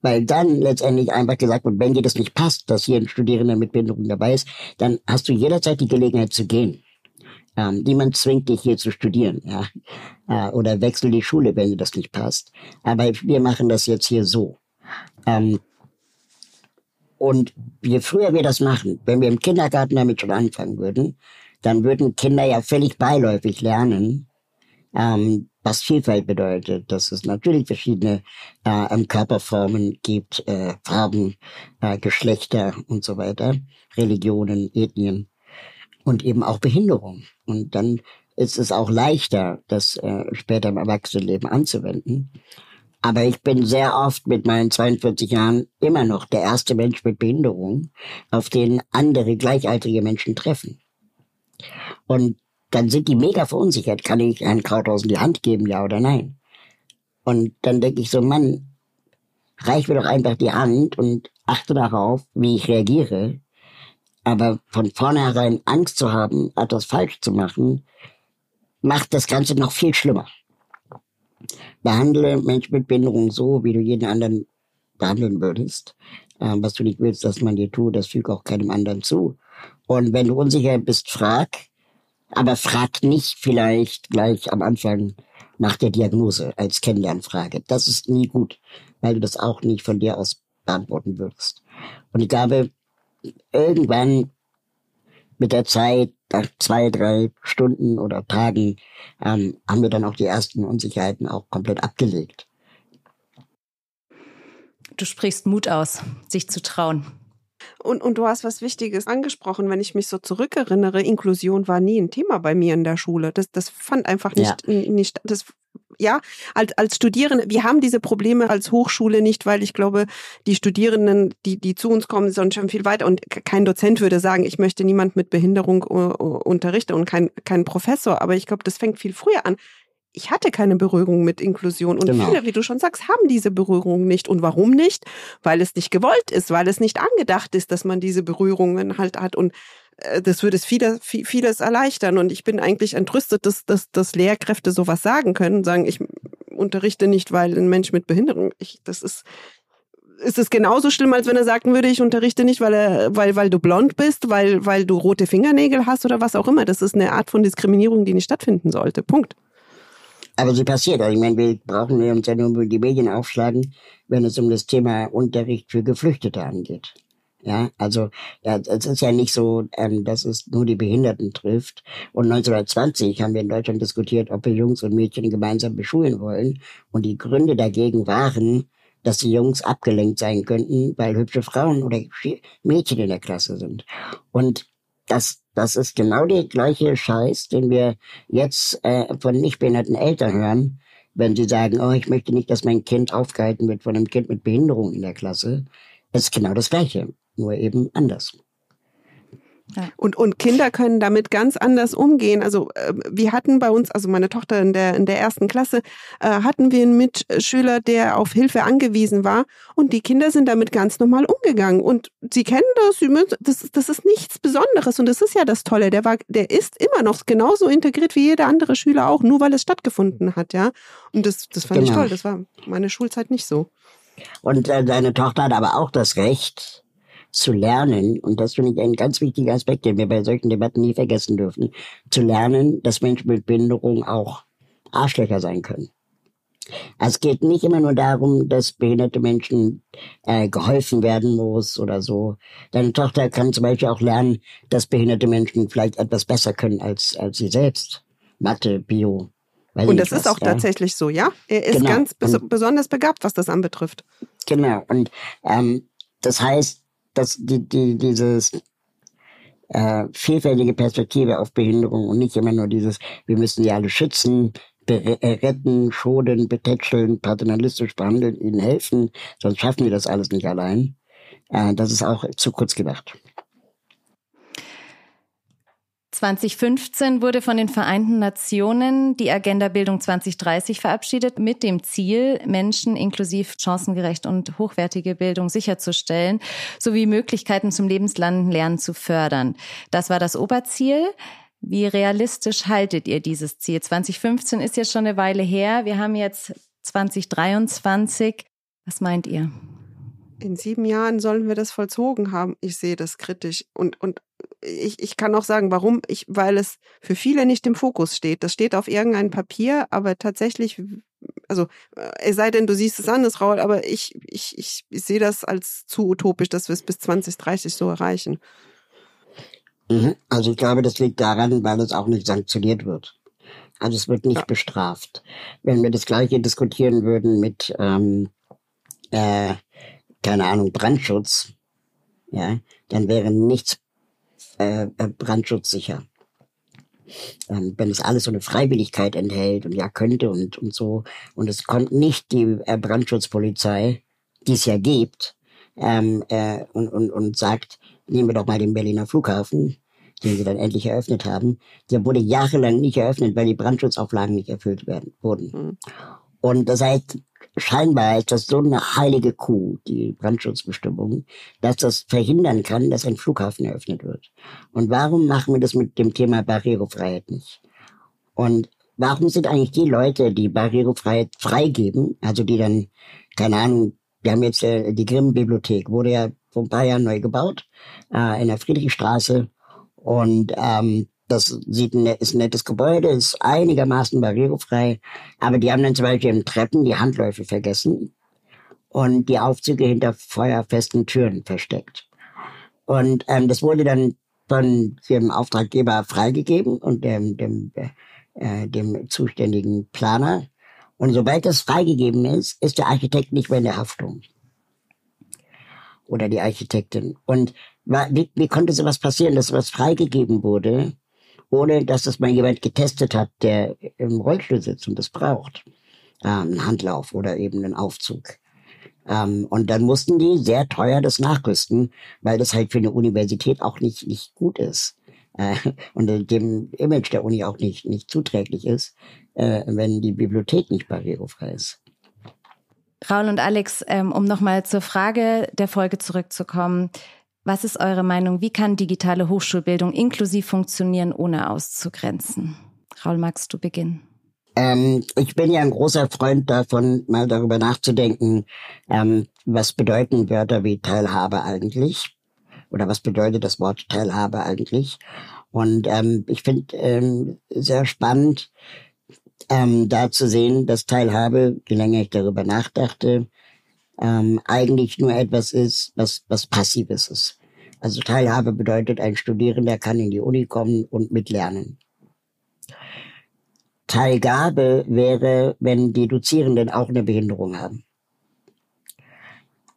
Weil dann letztendlich einfach gesagt wird, wenn dir das nicht passt, dass hier ein Studierender mit Behinderung dabei ist, dann hast du jederzeit die Gelegenheit zu gehen. Ähm, niemand zwingt dich hier zu studieren, ja. Äh, oder wechsel die Schule, wenn dir das nicht passt. Aber wir machen das jetzt hier so. Ähm, und je früher wir das machen, wenn wir im Kindergarten damit schon anfangen würden, dann würden Kinder ja völlig beiläufig lernen, ähm, was Vielfalt bedeutet, dass es natürlich verschiedene äh, Körperformen gibt, äh, Farben, äh, Geschlechter und so weiter, Religionen, Ethnien und eben auch Behinderung. Und dann ist es auch leichter, das äh, später im Erwachsenenleben anzuwenden. Aber ich bin sehr oft mit meinen 42 Jahren immer noch der erste Mensch mit Behinderung, auf den andere gleichaltrige Menschen treffen. Und dann sind die mega verunsichert. Kann ich Herrn Krauthausen die Hand geben, ja oder nein? Und dann denke ich so, Mann, reich mir doch einfach die Hand und achte darauf, wie ich reagiere. Aber von vornherein Angst zu haben, etwas falsch zu machen, macht das Ganze noch viel schlimmer. Behandle Menschen mit Behinderung so, wie du jeden anderen behandeln würdest. Ähm, was du nicht willst, dass man dir tut, das füge auch keinem anderen zu. Und wenn du unsicher bist, frag. Aber frag nicht vielleicht gleich am Anfang nach der Diagnose als Kennenlernfrage. Das ist nie gut, weil du das auch nicht von dir aus beantworten würdest. Und ich glaube, irgendwann mit der Zeit, nach zwei, drei Stunden oder Tagen, ähm, haben wir dann auch die ersten Unsicherheiten auch komplett abgelegt.
Du sprichst Mut aus, sich zu trauen.
Und, und du hast was Wichtiges angesprochen, wenn ich mich so zurückerinnere, Inklusion war nie ein Thema bei mir in der Schule. Das, das fand einfach nicht, ja. nicht das ja, als, als Studierende, wir haben diese Probleme als Hochschule nicht, weil ich glaube, die Studierenden, die, die zu uns kommen, sind schon viel weiter und kein Dozent würde sagen, ich möchte niemand mit Behinderung uh, unterrichten und kein, kein Professor. Aber ich glaube, das fängt viel früher an. Ich hatte keine Berührung mit Inklusion und genau. viele, wie du schon sagst, haben diese Berührung nicht. Und warum nicht? Weil es nicht gewollt ist, weil es nicht angedacht ist, dass man diese Berührungen halt hat. Und das würde es vieles, vieles erleichtern. Und ich bin eigentlich entrüstet, dass, dass, dass Lehrkräfte sowas sagen können, sagen, ich unterrichte nicht, weil ein Mensch mit Behinderung, ich, das ist, ist es genauso schlimm, als wenn er sagen würde, ich unterrichte nicht, weil er, weil, weil du blond bist, weil, weil du rote Fingernägel hast oder was auch immer. Das ist eine Art von Diskriminierung, die nicht stattfinden sollte. Punkt.
Aber sie passiert. Ich meine, wir brauchen uns ja nur die Medien aufschlagen, wenn es um das Thema Unterricht für Geflüchtete angeht. Ja, also es ist ja nicht so, ähm, dass es nur die Behinderten trifft. Und 1920 haben wir in Deutschland diskutiert, ob wir Jungs und Mädchen gemeinsam beschulen wollen. Und die Gründe dagegen waren, dass die Jungs abgelenkt sein könnten, weil hübsche Frauen oder Mädchen in der Klasse sind. Und das, das ist genau der gleiche Scheiß, den wir jetzt äh, von nicht behinderten Eltern hören, wenn sie sagen, oh, ich möchte nicht, dass mein Kind aufgehalten wird von einem Kind mit Behinderung in der Klasse. Es ist genau das Gleiche nur eben anders.
Ja. Und, und Kinder können damit ganz anders umgehen. Also äh, wir hatten bei uns, also meine Tochter in der, in der ersten Klasse, äh, hatten wir einen Mitschüler, der auf Hilfe angewiesen war und die Kinder sind damit ganz normal umgegangen. Und sie kennen das, sie müssen, das, das ist nichts Besonderes und das ist ja das Tolle. Der, war, der ist immer noch genauso integriert wie jeder andere Schüler auch, nur weil es stattgefunden hat, ja. Und das, das fand genau. ich toll. Das war meine Schulzeit nicht so.
Und äh, deine Tochter hat aber auch das Recht, zu lernen, und das finde ich ein ganz wichtiger Aspekt, den wir bei solchen Debatten nie vergessen dürfen, zu lernen, dass Menschen mit Behinderung auch Arschlöcher sein können. Es geht nicht immer nur darum, dass behinderte Menschen äh, geholfen werden muss oder so. Deine Tochter kann zum Beispiel auch lernen, dass behinderte Menschen vielleicht etwas besser können als, als sie selbst. Mathe, Bio.
Und das ist was, auch ja. tatsächlich so, ja? Er ist genau. ganz bes und, besonders begabt, was das anbetrifft.
Genau. Und ähm, das heißt, dass die, die, dieses äh, vielfältige Perspektive auf Behinderung und nicht immer nur dieses, wir müssen die alle schützen, äh, retten, schonen, betätscheln, paternalistisch behandeln, ihnen helfen, sonst schaffen wir das alles nicht allein. Äh, das ist auch zu kurz gedacht.
2015 wurde von den Vereinten Nationen die Agenda Bildung 2030 verabschiedet mit dem Ziel, Menschen inklusiv chancengerecht und hochwertige Bildung sicherzustellen, sowie Möglichkeiten zum lebenslangen Lernen zu fördern. Das war das Oberziel. Wie realistisch haltet ihr dieses Ziel? 2015 ist jetzt schon eine Weile her. Wir haben jetzt 2023. Was meint ihr?
In sieben Jahren sollen wir das vollzogen haben. Ich sehe das kritisch. Und, und ich, ich kann auch sagen, warum. Ich, weil es für viele nicht im Fokus steht. Das steht auf irgendeinem Papier, aber tatsächlich, also äh, es sei denn, du siehst es anders, Raul, aber ich, ich, ich, ich sehe das als zu utopisch, dass wir es bis 2030 so erreichen.
Mhm. Also ich glaube, das liegt daran, weil es auch nicht sanktioniert wird. Also es wird nicht ja. bestraft. Wenn wir das gleiche diskutieren würden mit ähm, äh, keine Ahnung, Brandschutz, ja, dann wäre nichts äh, äh, brandschutzsicher. Ähm, wenn es alles so eine Freiwilligkeit enthält und ja könnte und, und so, und es kommt nicht die äh, Brandschutzpolizei, die es ja gibt, ähm, äh, und, und, und sagt, nehmen wir doch mal den Berliner Flughafen, den sie dann endlich eröffnet haben. Der wurde jahrelang nicht eröffnet, weil die Brandschutzauflagen nicht erfüllt werden, wurden. Mhm. Und das heißt, scheinbar ist das so eine heilige Kuh, die Brandschutzbestimmung, dass das verhindern kann, dass ein Flughafen eröffnet wird. Und warum machen wir das mit dem Thema Barrierefreiheit nicht? Und warum sind eigentlich die Leute, die Barrierefreiheit freigeben, also die dann, keine Ahnung, wir haben jetzt äh, die Grimm-Bibliothek, wurde ja vor ein paar Jahren neu gebaut, äh, in der Friedrichstraße. Und ähm, das sieht ein, ist ein nettes Gebäude, ist einigermaßen barrierefrei. Aber die haben dann zum Beispiel im Treppen die Handläufe vergessen und die Aufzüge hinter feuerfesten Türen versteckt. Und ähm, das wurde dann von dem Auftraggeber freigegeben und dem, dem, äh, dem zuständigen Planer. Und sobald das freigegeben ist, ist der Architekt nicht mehr in der Haftung. Oder die Architektin. Und wie, wie konnte sowas passieren, dass sowas freigegeben wurde ohne dass das mal jemand getestet hat, der im Rollstuhl sitzt und das braucht. Ähm, Handlauf oder eben einen Aufzug. Ähm, und dann mussten die sehr teuer das nachrüsten, weil das halt für eine Universität auch nicht, nicht gut ist. Äh, und dem Image der Uni auch nicht, nicht zuträglich ist, äh, wenn die Bibliothek nicht barrierefrei ist.
Raul und Alex, ähm, um nochmal zur Frage der Folge zurückzukommen. Was ist eure Meinung? Wie kann digitale Hochschulbildung inklusiv funktionieren, ohne auszugrenzen? Raul, magst du beginnen?
Ähm, ich bin ja ein großer Freund davon, mal darüber nachzudenken, ähm, was bedeuten Wörter wie Teilhabe eigentlich? Oder was bedeutet das Wort Teilhabe eigentlich? Und ähm, ich finde ähm, sehr spannend, ähm, da zu sehen, dass Teilhabe, je länger ich darüber nachdachte, ähm, eigentlich nur etwas ist, was, was Passives ist. Also Teilhabe bedeutet, ein Studierender kann in die Uni kommen und mitlernen. Teilgabe wäre, wenn die Dozierenden auch eine Behinderung haben.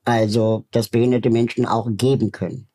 Also, dass behinderte Menschen auch geben können.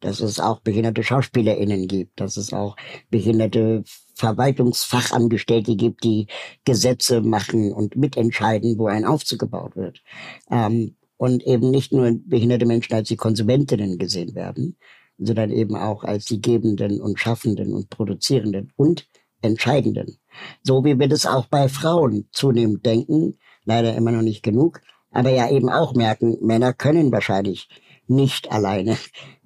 Dass es auch behinderte SchauspielerInnen gibt, dass es auch behinderte Verwaltungsfachangestellte gibt, die Gesetze machen und mitentscheiden, wo ein Aufzug gebaut wird. Ähm, und eben nicht nur behinderte Menschen als die Konsumentinnen gesehen werden, sondern eben auch als die Gebenden und Schaffenden und Produzierenden und Entscheidenden. So wie wir das auch bei Frauen zunehmend denken, leider immer noch nicht genug, aber ja eben auch merken, Männer können wahrscheinlich nicht alleine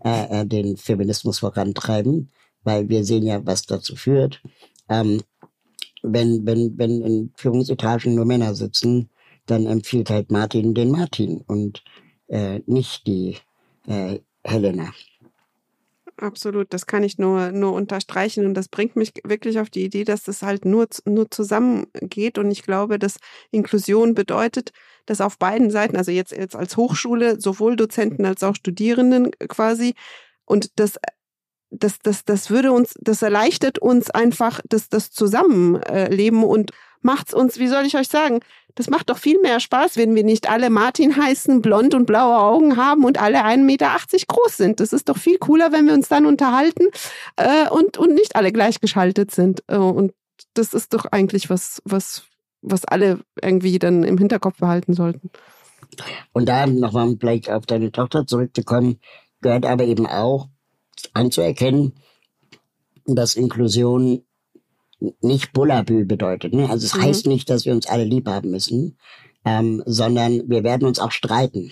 äh, äh den Feminismus vorantreiben, weil wir sehen ja, was dazu führt. Ähm, wenn, wenn, wenn in Führungsetagen nur Männer sitzen, dann empfiehlt halt Martin den Martin und äh, nicht die äh, Helena.
Absolut, das kann ich nur, nur unterstreichen und das bringt mich wirklich auf die Idee, dass das halt nur, nur zusammengeht und ich glaube, dass Inklusion bedeutet, dass auf beiden Seiten, also jetzt, jetzt als Hochschule, sowohl Dozenten als auch Studierenden quasi und das das, das, das würde uns, das erleichtert uns einfach das, das Zusammenleben und macht's uns, wie soll ich euch sagen, das macht doch viel mehr Spaß, wenn wir nicht alle Martin heißen, blond und blaue Augen haben und alle 1,80 Meter groß sind. Das ist doch viel cooler, wenn wir uns dann unterhalten äh, und, und nicht alle gleichgeschaltet sind. Äh, und das ist doch eigentlich was, was, was alle irgendwie dann im Hinterkopf behalten sollten.
Und da nochmal vielleicht auf deine Tochter zurückzukommen, gehört aber eben auch anzuerkennen, dass Inklusion nicht Bullabü bedeutet. Ne? Also es mhm. heißt nicht, dass wir uns alle lieb haben müssen, ähm, sondern wir werden uns auch streiten.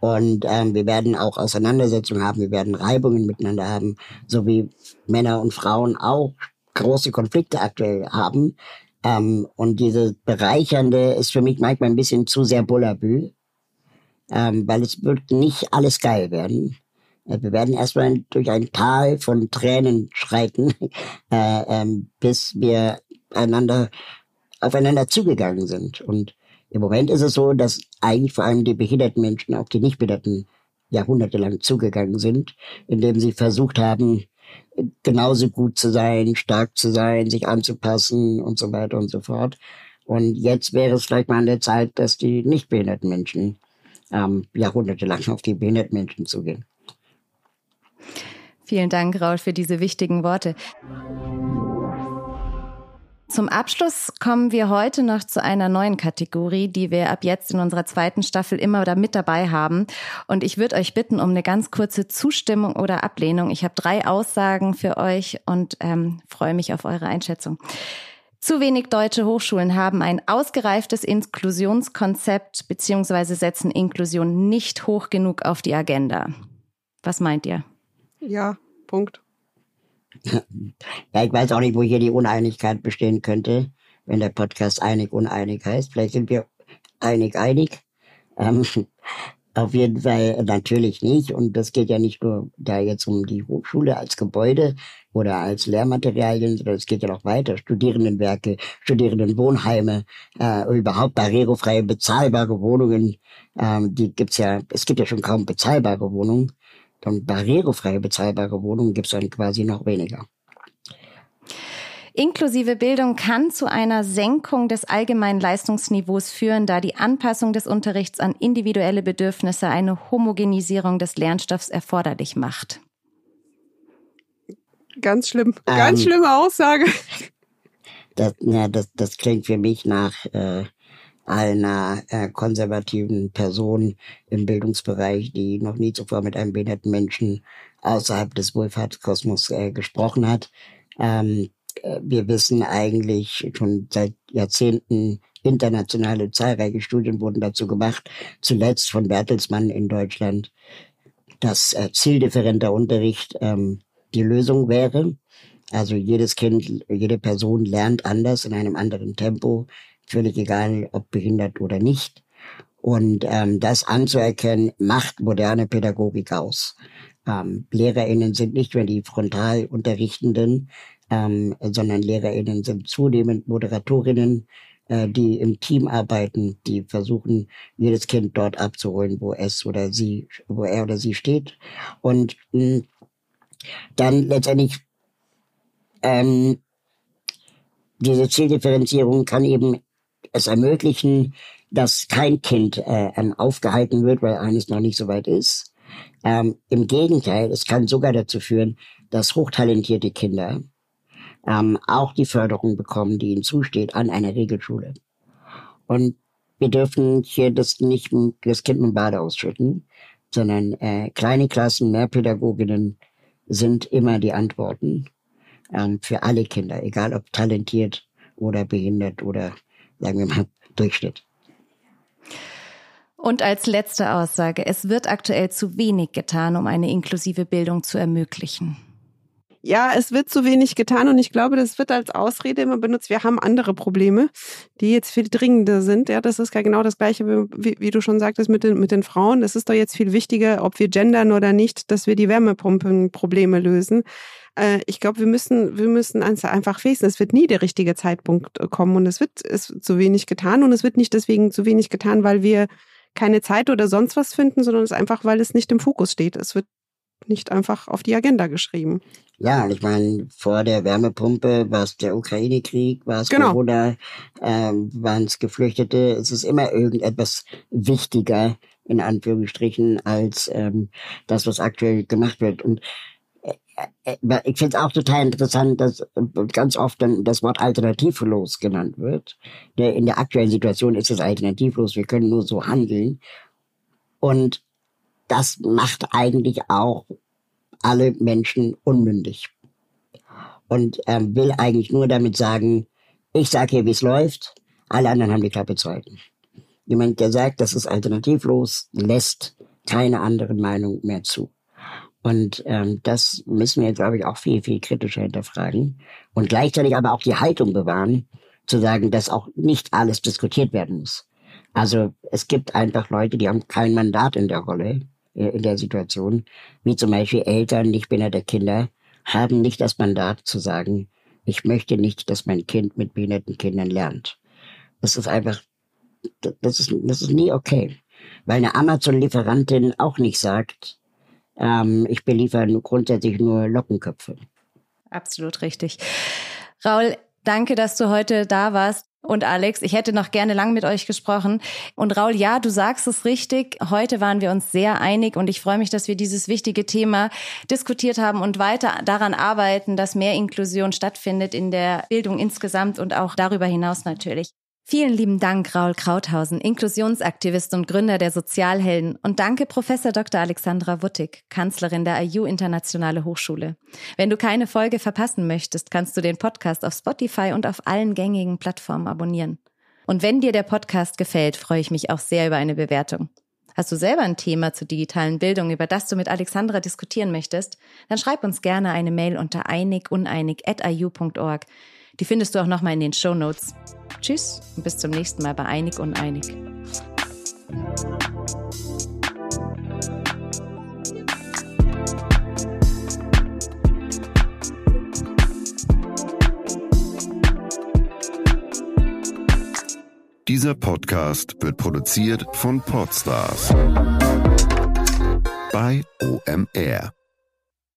Und ähm, wir werden auch Auseinandersetzungen haben, wir werden Reibungen miteinander haben, so wie Männer und Frauen auch große Konflikte aktuell haben. Ähm, und diese Bereichernde ist für mich manchmal ein bisschen zu sehr Bullabü, ähm, weil es wird nicht alles geil werden. Äh, wir werden erstmal durch ein Tal von Tränen schreiten, äh, ähm, bis wir einander aufeinander zugegangen sind. Und im Moment ist es so, dass eigentlich vor allem die behinderten Menschen auf die Nichtbehinderten jahrhundertelang zugegangen sind, indem sie versucht haben, genauso gut zu sein, stark zu sein, sich anzupassen und so weiter und so fort. Und jetzt wäre es vielleicht mal an der Zeit, dass die nicht behinderten Menschen ähm, jahrhundertelang auf die behinderten Menschen zugehen.
Vielen Dank, Raul, für diese wichtigen Worte. Zum Abschluss kommen wir heute noch zu einer neuen Kategorie, die wir ab jetzt in unserer zweiten Staffel immer da mit dabei haben. Und ich würde euch bitten um eine ganz kurze Zustimmung oder Ablehnung. Ich habe drei Aussagen für euch und ähm, freue mich auf eure Einschätzung. Zu wenig deutsche Hochschulen haben ein ausgereiftes Inklusionskonzept beziehungsweise setzen Inklusion nicht hoch genug auf die Agenda. Was meint ihr?
Ja, Punkt.
Ja, ich weiß auch nicht, wo hier die Uneinigkeit bestehen könnte, wenn der Podcast einig uneinig heißt. Vielleicht sind wir einig einig. Ähm, auf jeden Fall natürlich nicht. Und das geht ja nicht nur da jetzt um die Hochschule als Gebäude oder als Lehrmaterialien, sondern es geht ja noch weiter. Studierendenwerke, Studierendenwohnheime, äh, überhaupt barrierefreie, bezahlbare Wohnungen. Ähm, die gibt's ja, es gibt ja schon kaum bezahlbare Wohnungen. Und barrierefreie bezahlbare Wohnungen gibt es dann quasi noch weniger.
Inklusive Bildung kann zu einer Senkung des allgemeinen Leistungsniveaus führen, da die Anpassung des Unterrichts an individuelle Bedürfnisse eine Homogenisierung des Lernstoffs erforderlich macht.
Ganz schlimm, ganz ähm, schlimme Aussage.
Das, ja, das, das klingt für mich nach äh, einer äh, konservativen Person im Bildungsbereich, die noch nie zuvor mit einem behinderten Menschen außerhalb des Wohlfahrtskosmos äh, gesprochen hat. Ähm, äh, wir wissen eigentlich schon seit Jahrzehnten, internationale zahlreiche Studien wurden dazu gemacht, zuletzt von Bertelsmann in Deutschland, dass äh, zieldifferenter Unterricht ähm, die Lösung wäre. Also jedes Kind, jede Person lernt anders in einem anderen Tempo völlig egal, ob behindert oder nicht. Und ähm, das anzuerkennen, macht moderne Pädagogik aus. Ähm, LehrerInnen sind nicht mehr die Frontalunterrichtenden, ähm, sondern LehrerInnen sind zunehmend Moderatorinnen äh, die im Team arbeiten, die versuchen, jedes Kind dort abzuholen, wo es oder sie, wo er oder sie steht. Und mh, dann letztendlich ähm, diese Zieldifferenzierung kann eben es ermöglichen, dass kein Kind äh, ähm, aufgehalten wird, weil eines noch nicht so weit ist. Ähm, Im Gegenteil, es kann sogar dazu führen, dass hochtalentierte Kinder ähm, auch die Förderung bekommen, die ihnen zusteht an einer Regelschule. Und wir dürfen hier das nicht das Kind mit dem Bade ausschütten, sondern äh, kleine Klassen, mehr Pädagoginnen sind immer die Antworten ähm, für alle Kinder, egal ob talentiert oder behindert oder sagen wir mal Durchschnitt.
Und als letzte Aussage, es wird aktuell zu wenig getan, um eine inklusive Bildung zu ermöglichen.
Ja, es wird zu wenig getan und ich glaube, das wird als Ausrede immer benutzt. Wir haben andere Probleme, die jetzt viel dringender sind. Ja, das ist genau das Gleiche, wie, wie du schon sagtest, mit den, mit den Frauen. Es ist doch jetzt viel wichtiger, ob wir gendern oder nicht, dass wir die Wärmepumpenprobleme lösen. Äh, ich glaube, wir müssen, wir müssen einfach wissen, es wird nie der richtige Zeitpunkt kommen und es wird es zu wenig getan und es wird nicht deswegen zu wenig getan, weil wir keine Zeit oder sonst was finden, sondern es ist einfach, weil es nicht im Fokus steht. Es wird nicht einfach auf die Agenda geschrieben.
Ja, und ich meine, vor der Wärmepumpe war es der Ukraine-Krieg, war es genau. Corona, ähm, waren es Geflüchtete. Es ist immer irgendetwas wichtiger, in Anführungsstrichen, als ähm, das, was aktuell gemacht wird. Und äh, äh, äh ich finde es auch total interessant, dass äh, ganz oft dann das Wort alternativlos genannt wird. In der aktuellen Situation ist es alternativlos, wir können nur so handeln. Und das macht eigentlich auch alle Menschen unmündig. Und ähm, will eigentlich nur damit sagen, ich sage hier, wie es läuft, alle anderen haben die Klappe zu halten. Jemand, der sagt, das ist alternativlos, lässt keine anderen Meinungen mehr zu. Und ähm, das müssen wir, glaube ich, auch viel, viel kritischer hinterfragen. Und gleichzeitig aber auch die Haltung bewahren, zu sagen, dass auch nicht alles diskutiert werden muss. Also es gibt einfach Leute, die haben kein Mandat in der Rolle. Äh, in der Situation, wie zum Beispiel Eltern nicht behinderte Kinder, haben nicht das Mandat zu sagen, ich möchte nicht, dass mein Kind mit behinderten Kindern lernt. Das ist einfach, das ist, das ist nie okay. Weil eine Amazon-Lieferantin auch nicht sagt, ähm, ich beliefere grundsätzlich nur Lockenköpfe.
Absolut richtig. Raul, danke, dass du heute da warst. Und Alex, ich hätte noch gerne lang mit euch gesprochen. Und Raul, ja, du sagst es richtig. Heute waren wir uns sehr einig und ich freue mich, dass wir dieses wichtige Thema diskutiert haben und weiter daran arbeiten, dass mehr Inklusion stattfindet in der Bildung insgesamt und auch darüber hinaus natürlich. Vielen lieben Dank, Raul Krauthausen, Inklusionsaktivist und Gründer der Sozialhelden. Und danke, Professor Dr. Alexandra Wuttig, Kanzlerin der IU Internationale Hochschule. Wenn du keine Folge verpassen möchtest, kannst du den Podcast auf Spotify und auf allen gängigen Plattformen abonnieren. Und wenn dir der Podcast gefällt, freue ich mich auch sehr über eine Bewertung. Hast du selber ein Thema zur digitalen Bildung, über das du mit Alexandra diskutieren möchtest? Dann schreib uns gerne eine Mail unter einiguneinig.iu.org. Die findest du auch nochmal in den Show Notes. Tschüss und bis zum nächsten Mal bei Einig Uneinig.
Dieser Podcast wird produziert von Podstars bei OMR.